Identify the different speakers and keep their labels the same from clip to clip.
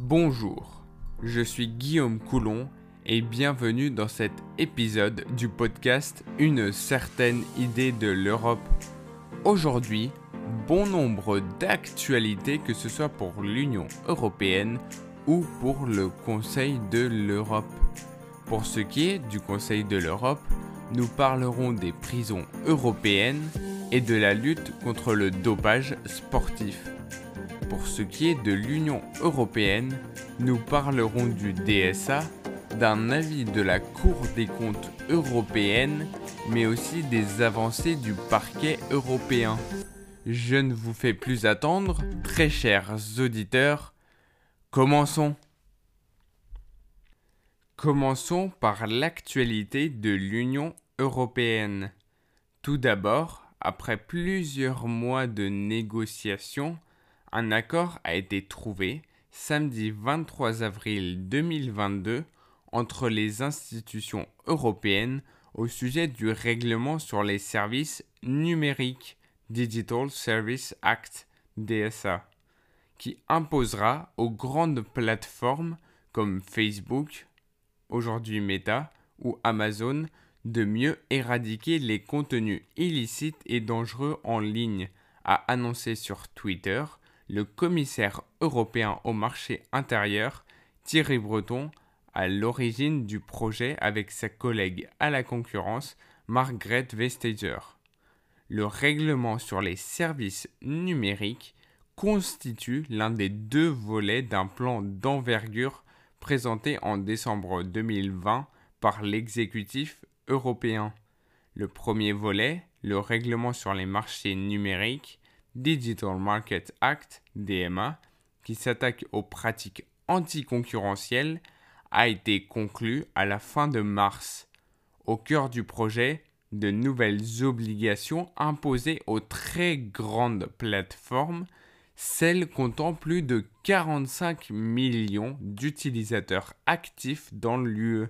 Speaker 1: Bonjour, je suis Guillaume Coulon et bienvenue dans cet épisode du podcast Une certaine idée de l'Europe. Aujourd'hui, bon nombre d'actualités que ce soit pour l'Union européenne ou pour le Conseil de l'Europe. Pour ce qui est du Conseil de l'Europe, nous parlerons des prisons européennes et de la lutte contre le dopage sportif. Pour ce qui est de l'Union européenne, nous parlerons du DSA, d'un avis de la Cour des comptes européenne, mais aussi des avancées du parquet européen. Je ne vous fais plus attendre, très chers auditeurs, commençons. Commençons par l'actualité de l'Union européenne. Tout d'abord, après plusieurs mois de négociations, un accord a été trouvé samedi 23 avril 2022 entre les institutions européennes au sujet du règlement sur les services numériques Digital Service Act DSA, qui imposera aux grandes plateformes comme Facebook, aujourd'hui Meta ou Amazon de mieux éradiquer les contenus illicites et dangereux en ligne, a annoncé sur Twitter le commissaire européen au marché intérieur, Thierry Breton, à l'origine du projet avec sa collègue à la concurrence, Margrethe Vestager. Le règlement sur les services numériques constitue l'un des deux volets d'un plan d'envergure présenté en décembre 2020 par l'exécutif européen. Le premier volet, le règlement sur les marchés numériques, Digital Market Act, DMA, qui s'attaque aux pratiques anticoncurrentielles, a été conclu à la fin de mars. Au cœur du projet, de nouvelles obligations imposées aux très grandes plateformes, celles comptant plus de 45 millions d'utilisateurs actifs dans l'UE,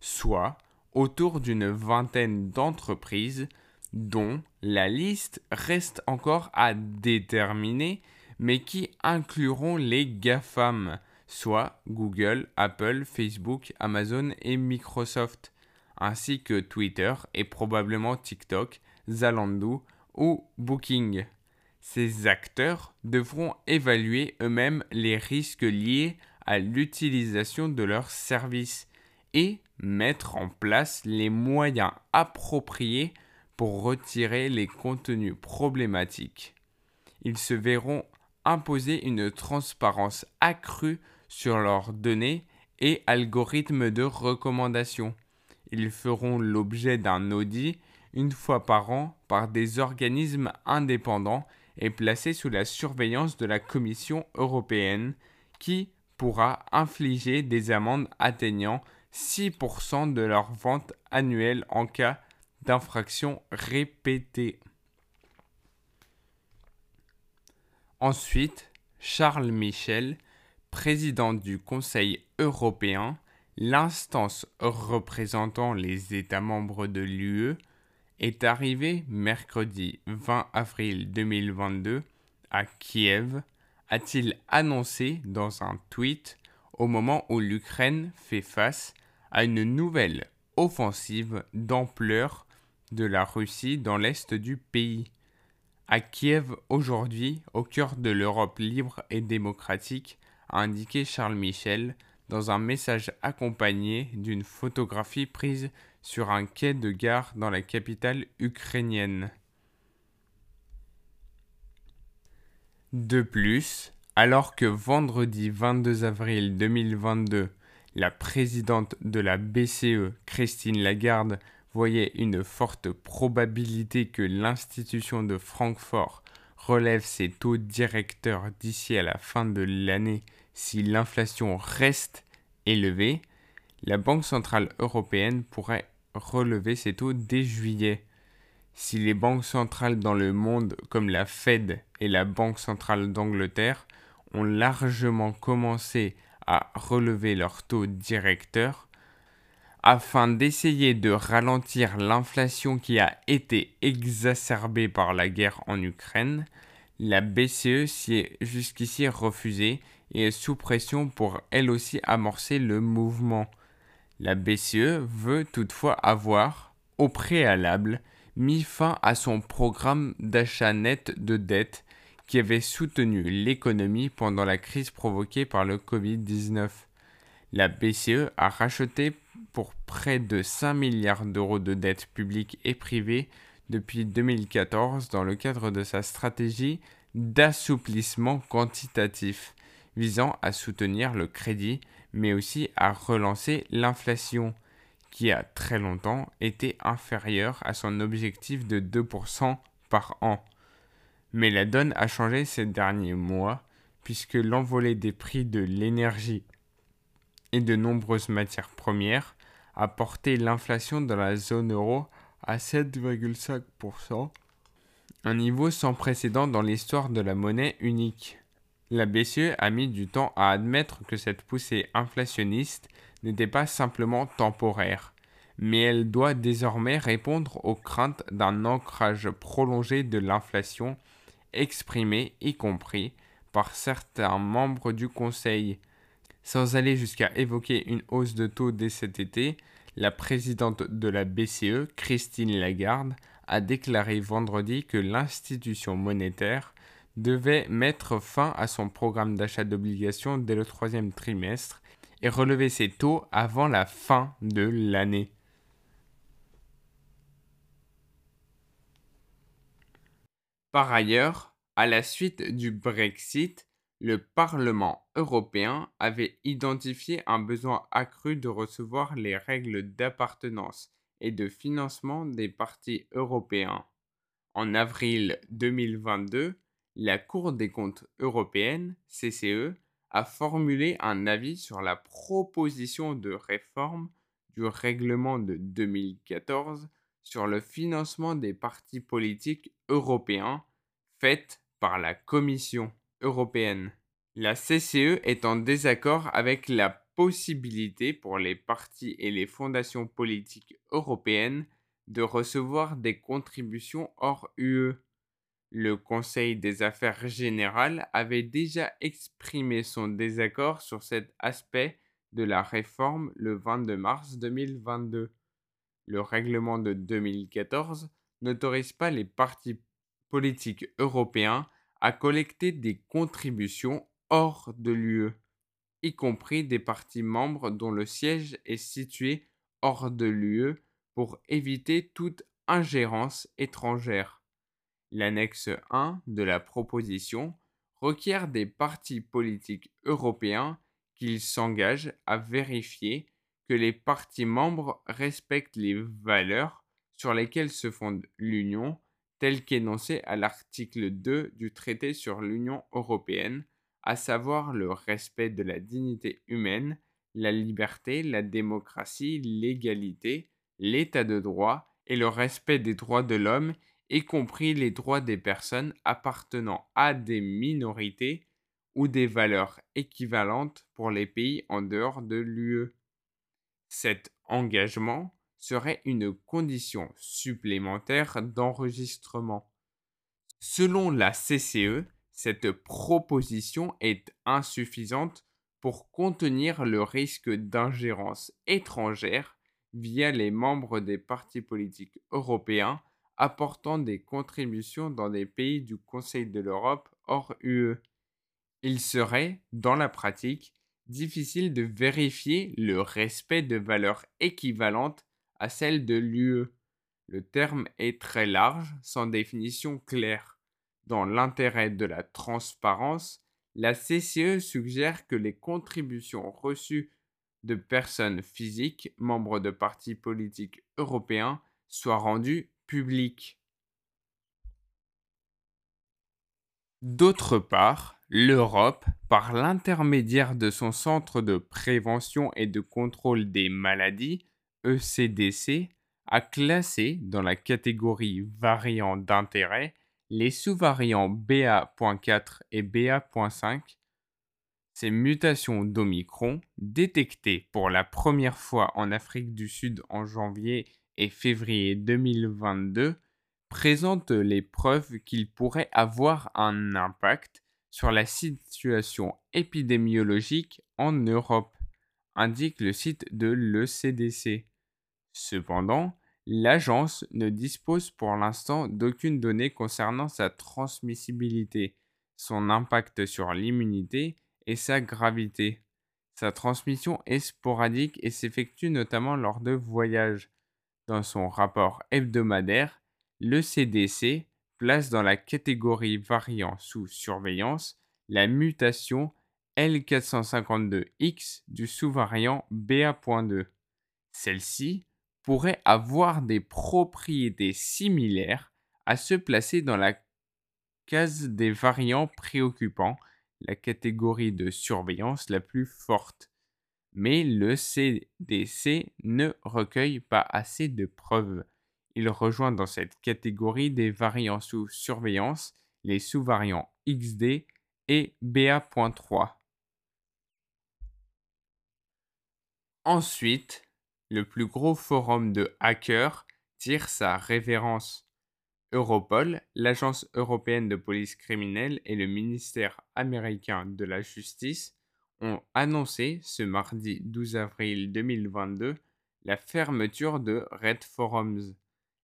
Speaker 1: soit autour d'une vingtaine d'entreprises dont la liste reste encore à déterminer, mais qui incluront les GAFAM, soit Google, Apple, Facebook, Amazon et Microsoft, ainsi que Twitter et probablement TikTok, Zalando ou Booking. Ces acteurs devront évaluer eux-mêmes les risques liés à l'utilisation de leurs services et mettre en place les moyens appropriés pour retirer les contenus problématiques. Ils se verront imposer une transparence accrue sur leurs données et algorithmes de recommandation. Ils feront l'objet d'un audit une fois par an par des organismes indépendants et placés sous la surveillance de la Commission européenne qui pourra infliger des amendes atteignant 6% de leur vente annuelle en cas d'infractions répétées. Ensuite, Charles Michel, président du Conseil européen, l'instance représentant les États membres de l'UE, est arrivé mercredi 20 avril 2022 à Kiev, a-t-il annoncé dans un tweet au moment où l'Ukraine fait face à une nouvelle offensive d'ampleur de la Russie dans l'est du pays. À Kiev aujourd'hui, au cœur de l'Europe libre et démocratique, a indiqué Charles Michel dans un message accompagné d'une photographie prise sur un quai de gare dans la capitale ukrainienne. De plus, alors que vendredi 22 avril 2022, la présidente de la BCE, Christine Lagarde, voyait une forte probabilité que l'institution de Francfort relève ses taux directeurs d'ici à la fin de l'année si l'inflation reste élevée, la Banque centrale européenne pourrait relever ses taux dès juillet. Si les banques centrales dans le monde comme la Fed et la Banque centrale d'Angleterre ont largement commencé à relever leurs taux directeurs, afin d'essayer de ralentir l'inflation qui a été exacerbée par la guerre en Ukraine, la BCE s'y est jusqu'ici refusée et est sous pression pour elle aussi amorcer le mouvement. La BCE veut toutefois avoir, au préalable, mis fin à son programme d'achat net de dette qui avait soutenu l'économie pendant la crise provoquée par le Covid-19. La BCE a racheté pour près de 5 milliards d'euros de dettes publiques et privées depuis 2014 dans le cadre de sa stratégie d'assouplissement quantitatif visant à soutenir le crédit mais aussi à relancer l'inflation qui a très longtemps été inférieure à son objectif de 2% par an. Mais la donne a changé ces derniers mois puisque l'envolée des prix de l'énergie et de nombreuses matières premières a porté l'inflation dans la zone euro à 7,5%, un niveau sans précédent dans l'histoire de la monnaie unique. La BCE a mis du temps à admettre que cette poussée inflationniste n'était pas simplement temporaire, mais elle doit désormais répondre aux craintes d'un ancrage prolongé de l'inflation exprimé y compris par certains membres du Conseil. Sans aller jusqu'à évoquer une hausse de taux dès cet été, la présidente de la BCE, Christine Lagarde, a déclaré vendredi que l'institution monétaire devait mettre fin à son programme d'achat d'obligations dès le troisième trimestre et relever ses taux avant la fin de l'année. Par ailleurs, à la suite du Brexit, le Parlement européen avait identifié un besoin accru de recevoir les règles d'appartenance et de financement des partis européens. En avril 2022, la Cour des comptes européenne, CCE, a formulé un avis sur la proposition de réforme du règlement de 2014 sur le financement des partis politiques européens faite par la Commission européenne. La CCE est en désaccord avec la possibilité pour les partis et les fondations politiques européennes de recevoir des contributions hors UE. Le Conseil des affaires générales avait déjà exprimé son désaccord sur cet aspect de la réforme le 22 mars 2022. Le règlement de 2014 n'autorise pas les partis politiques européens à collecter des contributions hors de l'UE, y compris des partis membres dont le siège est situé hors de l'UE pour éviter toute ingérence étrangère. L'annexe 1 de la proposition requiert des partis politiques européens qu'ils s'engagent à vérifier que les partis membres respectent les valeurs sur lesquelles se fonde l'Union tel qu'énoncé à l'article 2 du traité sur l'Union européenne, à savoir le respect de la dignité humaine, la liberté, la démocratie, l'égalité, l'état de droit et le respect des droits de l'homme, y compris les droits des personnes appartenant à des minorités ou des valeurs équivalentes pour les pays en dehors de l'UE. Cet engagement serait une condition supplémentaire d'enregistrement. Selon la CCE, cette proposition est insuffisante pour contenir le risque d'ingérence étrangère via les membres des partis politiques européens apportant des contributions dans des pays du Conseil de l'Europe hors UE. Il serait, dans la pratique, difficile de vérifier le respect de valeurs équivalentes à celle de l'UE. Le terme est très large, sans définition claire. Dans l'intérêt de la transparence, la CCE suggère que les contributions reçues de personnes physiques, membres de partis politiques européens, soient rendues publiques. D'autre part, l'Europe, par l'intermédiaire de son centre de prévention et de contrôle des maladies, ECDC a classé dans la catégorie variants d'intérêt les sous-variants BA.4 et BA.5. Ces mutations d'Omicron, détectées pour la première fois en Afrique du Sud en janvier et février 2022, présentent les preuves qu'ils pourraient avoir un impact sur la situation épidémiologique en Europe, indique le site de l'ECDC. Cependant, l'agence ne dispose pour l'instant d'aucune donnée concernant sa transmissibilité, son impact sur l'immunité et sa gravité. Sa transmission est sporadique et s'effectue notamment lors de voyages. Dans son rapport hebdomadaire, le CDC place dans la catégorie variant sous surveillance la mutation L452X du sous-variant BA.2. Celle-ci pourrait avoir des propriétés similaires à se placer dans la case des variants préoccupants, la catégorie de surveillance la plus forte. Mais le CDC ne recueille pas assez de preuves. Il rejoint dans cette catégorie des variants sous surveillance les sous-variants XD et BA.3. Ensuite, le plus gros forum de hackers tire sa révérence. Europol, l'Agence européenne de police criminelle et le ministère américain de la justice ont annoncé ce mardi 12 avril 2022 la fermeture de Red Forums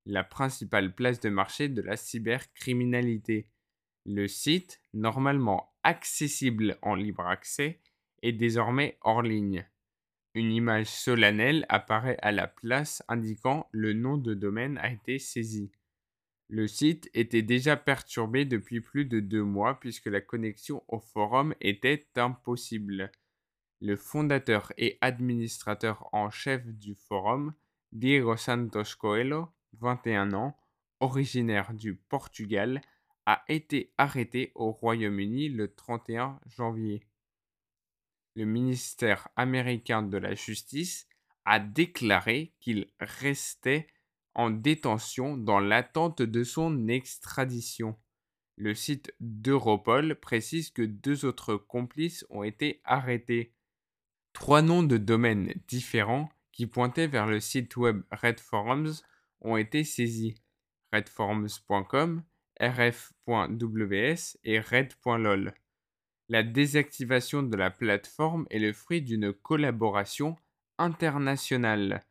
Speaker 1: la principale place de marché de la cybercriminalité. Le site, normalement accessible en libre accès, est désormais hors ligne. Une image solennelle apparaît à la place indiquant le nom de domaine a été saisi. Le site était déjà perturbé depuis plus de deux mois puisque la connexion au forum était impossible. Le fondateur et administrateur en chef du forum, Diego Santos Coelho, 21 ans, originaire du Portugal, a été arrêté au Royaume-Uni le 31 janvier. Le ministère américain de la Justice a déclaré qu'il restait en détention dans l'attente de son extradition. Le site d'Europol précise que deux autres complices ont été arrêtés. Trois noms de domaines différents qui pointaient vers le site web Red Forums ont été saisis. redforms.com, rf.ws et red.lol. La désactivation de la plateforme est le fruit d'une collaboration internationale.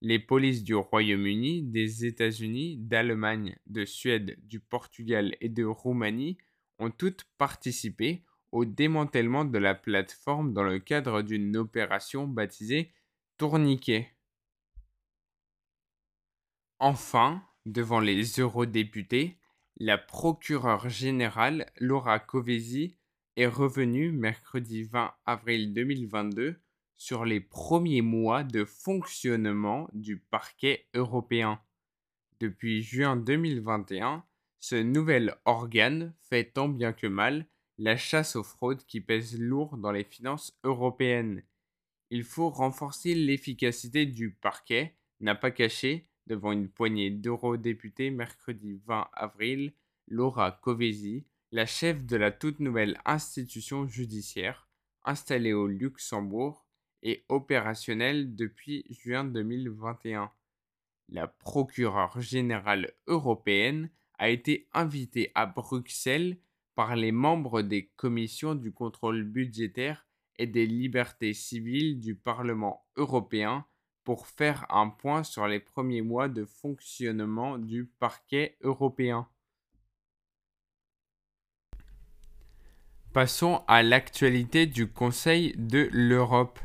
Speaker 1: Les polices du Royaume-Uni, des États-Unis, d'Allemagne, de Suède, du Portugal et de Roumanie ont toutes participé au démantèlement de la plateforme dans le cadre d'une opération baptisée Tourniquet. Enfin, devant les eurodéputés, la procureure générale Laura Covesi est revenue mercredi 20 avril 2022 sur les premiers mois de fonctionnement du parquet européen. Depuis juin 2021, ce nouvel organe fait tant bien que mal la chasse aux fraudes qui pèsent lourd dans les finances européennes. Il faut renforcer l'efficacité du parquet, n'a pas caché devant une poignée d'eurodéputés mercredi 20 avril, Laura Covesi, la chef de la toute nouvelle institution judiciaire, installée au Luxembourg et opérationnelle depuis juin 2021. La procureure générale européenne a été invitée à Bruxelles par les membres des commissions du contrôle budgétaire et des libertés civiles du Parlement européen pour faire un point sur les premiers mois de fonctionnement du parquet européen. Passons à l'actualité du Conseil de l'Europe.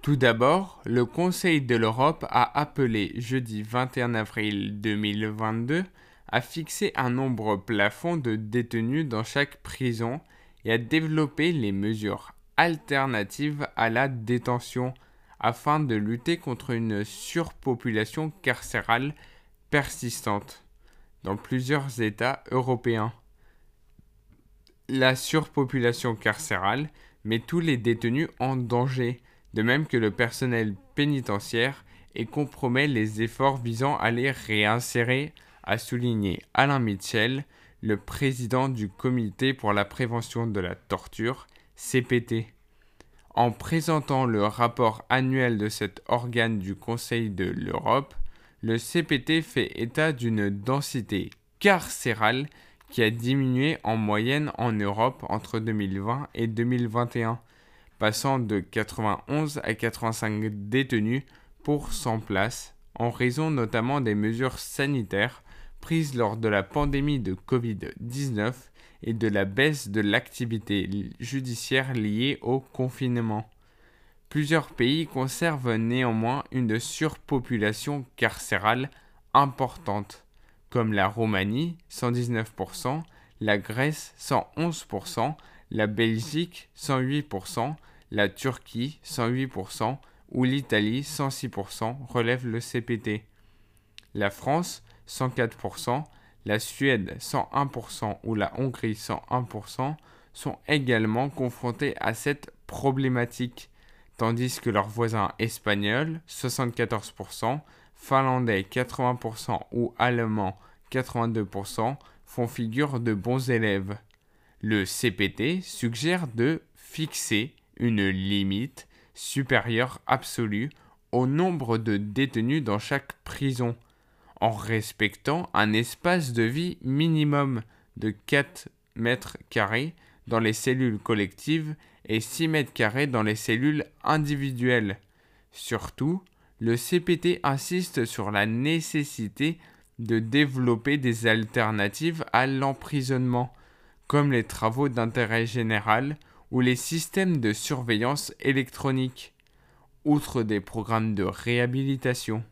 Speaker 1: Tout d'abord, le Conseil de l'Europe a appelé jeudi 21 avril 2022 à fixer un nombre plafond de détenus dans chaque prison et à développer les mesures alternatives à la détention afin de lutter contre une surpopulation carcérale persistante dans plusieurs États européens. La surpopulation carcérale met tous les détenus en danger, de même que le personnel pénitentiaire, et compromet les efforts visant à les réinsérer, a souligné Alain Mitchell, le président du Comité pour la prévention de la torture, CPT. En présentant le rapport annuel de cet organe du Conseil de l'Europe, le CPT fait état d'une densité carcérale qui a diminué en moyenne en Europe entre 2020 et 2021, passant de 91 à 85 détenus pour 100 places, en raison notamment des mesures sanitaires prises lors de la pandémie de Covid-19 et de la baisse de l'activité judiciaire liée au confinement. Plusieurs pays conservent néanmoins une surpopulation carcérale importante, comme la Roumanie 119%, la Grèce 111%, la Belgique 108%, la Turquie 108% ou l'Italie 106% relève le CPT. La France 104%, la Suède 101% ou la Hongrie 101% sont également confrontés à cette problématique, tandis que leurs voisins espagnols 74%, finlandais 80% ou allemands 82% font figure de bons élèves. Le CPT suggère de fixer une limite supérieure absolue au nombre de détenus dans chaque prison, en respectant un espace de vie minimum de 4 mètres carrés dans les cellules collectives et 6 mètres carrés dans les cellules individuelles. Surtout, le CPT insiste sur la nécessité de développer des alternatives à l'emprisonnement, comme les travaux d'intérêt général ou les systèmes de surveillance électronique, outre des programmes de réhabilitation.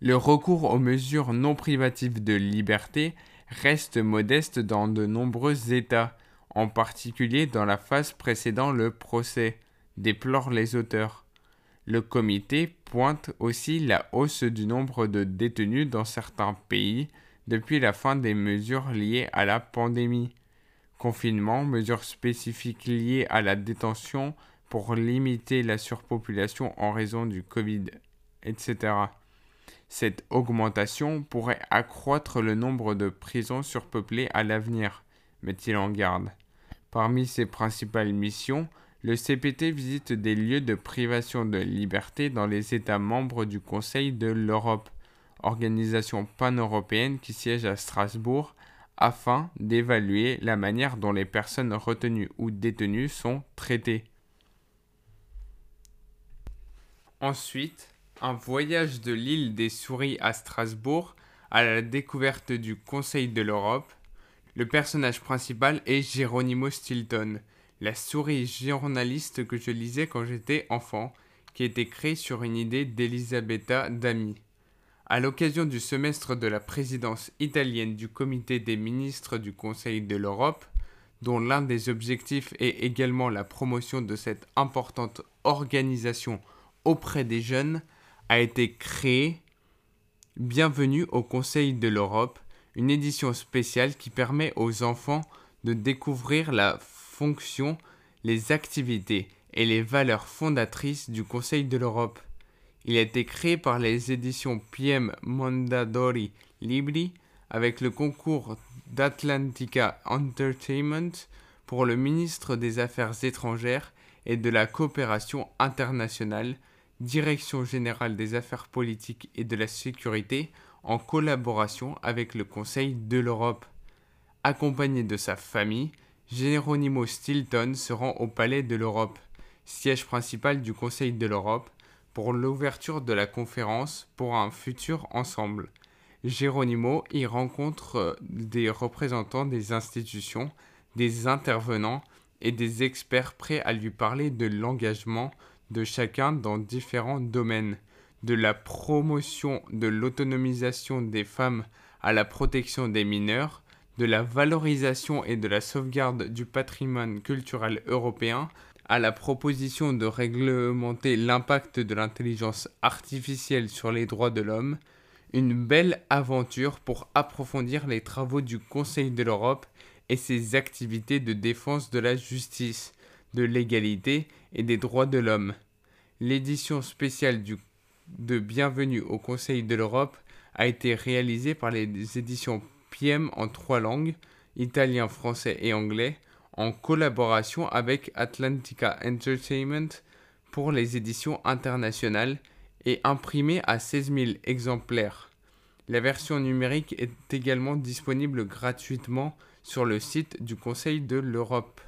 Speaker 1: Le recours aux mesures non privatives de liberté reste modeste dans de nombreux États, en particulier dans la phase précédant le procès, déplorent les auteurs. Le comité pointe aussi la hausse du nombre de détenus dans certains pays depuis la fin des mesures liées à la pandémie confinement, mesures spécifiques liées à la détention pour limiter la surpopulation en raison du Covid, etc. Cette augmentation pourrait accroître le nombre de prisons surpeuplées à l'avenir, met-il en garde. Parmi ses principales missions, le CPT visite des lieux de privation de liberté dans les États membres du Conseil de l'Europe, organisation pan-européenne qui siège à Strasbourg afin d'évaluer la manière dont les personnes retenues ou détenues sont traitées. Ensuite, un voyage de l'île des souris à Strasbourg à la découverte du Conseil de l'Europe. Le personnage principal est Geronimo Stilton, la souris journaliste que je lisais quand j'étais enfant, qui été créée sur une idée d'Elisabetta Dami. À l'occasion du semestre de la présidence italienne du Comité des ministres du Conseil de l'Europe, dont l'un des objectifs est également la promotion de cette importante organisation auprès des jeunes, a été créée Bienvenue au Conseil de l'Europe, une édition spéciale qui permet aux enfants de découvrir la fonction, les activités et les valeurs fondatrices du Conseil de l'Europe. Il a été créé par les éditions PM Mondadori Libri avec le concours d'Atlantica Entertainment pour le ministre des Affaires étrangères et de la coopération internationale, Direction générale des affaires politiques et de la sécurité, en collaboration avec le Conseil de l'Europe. Accompagné de sa famille, Geronimo Stilton se rend au Palais de l'Europe, siège principal du Conseil de l'Europe, pour l'ouverture de la conférence pour un futur ensemble. Geronimo y rencontre des représentants des institutions, des intervenants et des experts prêts à lui parler de l'engagement de chacun dans différents domaines, de la promotion de l'autonomisation des femmes à la protection des mineurs, de la valorisation et de la sauvegarde du patrimoine culturel européen à la proposition de réglementer l'impact de l'intelligence artificielle sur les droits de l'homme, une belle aventure pour approfondir les travaux du Conseil de l'Europe et ses activités de défense de la justice, de l'égalité et des droits de l'homme. L'édition spéciale de Bienvenue au Conseil de l'Europe a été réalisée par les éditions PM en trois langues, italien, français et anglais, en collaboration avec Atlantica Entertainment pour les éditions internationales et imprimé à 16 000 exemplaires. La version numérique est également disponible gratuitement sur le site du Conseil de l'Europe.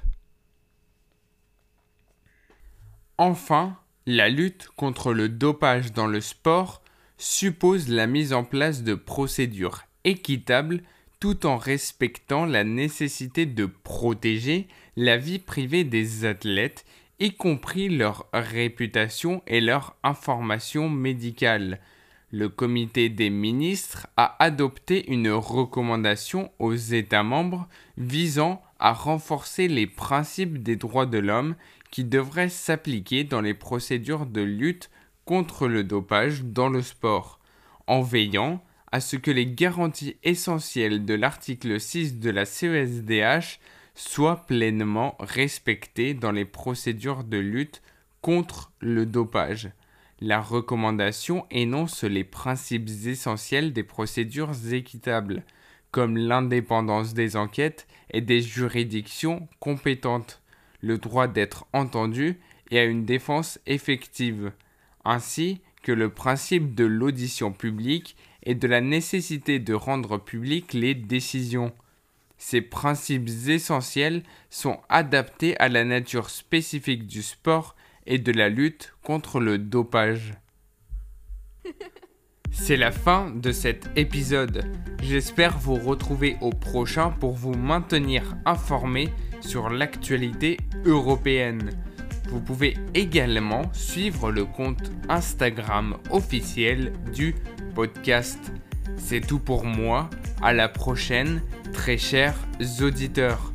Speaker 1: Enfin, la lutte contre le dopage dans le sport suppose la mise en place de procédures équitables tout en respectant la nécessité de protéger la vie privée des athlètes, y compris leur réputation et leur information médicale. Le comité des ministres a adopté une recommandation aux États membres visant à renforcer les principes des droits de l'homme qui devraient s'appliquer dans les procédures de lutte contre le dopage dans le sport, en veillant à ce que les garanties essentielles de l'article 6 de la CESDH soient pleinement respectées dans les procédures de lutte contre le dopage. La recommandation énonce les principes essentiels des procédures équitables, comme l'indépendance des enquêtes et des juridictions compétentes, le droit d'être entendu et à une défense effective, ainsi que le principe de l'audition publique et de la nécessité de rendre publiques les décisions. Ces principes essentiels sont adaptés à la nature spécifique du sport et de la lutte contre le dopage. C'est la fin de cet épisode. J'espère vous retrouver au prochain pour vous maintenir informé sur l'actualité européenne. Vous pouvez également suivre le compte Instagram officiel du podcast. C'est tout pour moi. À la prochaine, très chers auditeurs.